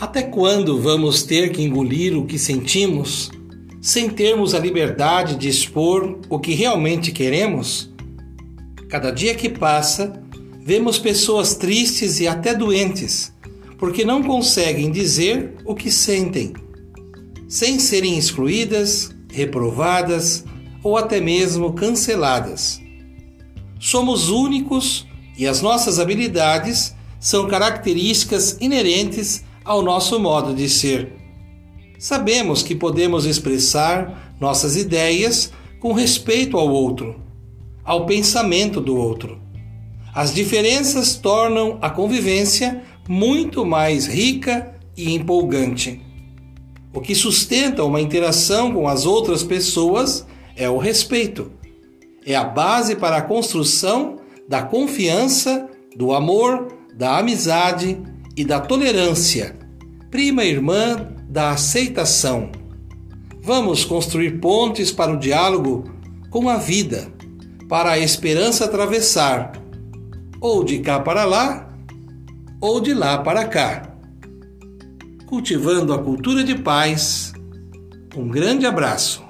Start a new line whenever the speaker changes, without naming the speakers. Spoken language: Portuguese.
Até quando vamos ter que engolir o que sentimos, sem termos a liberdade de expor o que realmente queremos? Cada dia que passa, vemos pessoas tristes e até doentes, porque não conseguem dizer o que sentem, sem serem excluídas, reprovadas ou até mesmo canceladas. Somos únicos e as nossas habilidades são características inerentes ao nosso modo de ser. Sabemos que podemos expressar nossas ideias com respeito ao outro, ao pensamento do outro. As diferenças tornam a convivência muito mais rica e empolgante. O que sustenta uma interação com as outras pessoas é o respeito. É a base para a construção da confiança, do amor, da amizade e da tolerância, prima irmã da aceitação. Vamos construir pontes para o diálogo com a vida, para a esperança atravessar, ou de cá para lá, ou de lá para cá. Cultivando a cultura de paz. Um grande abraço.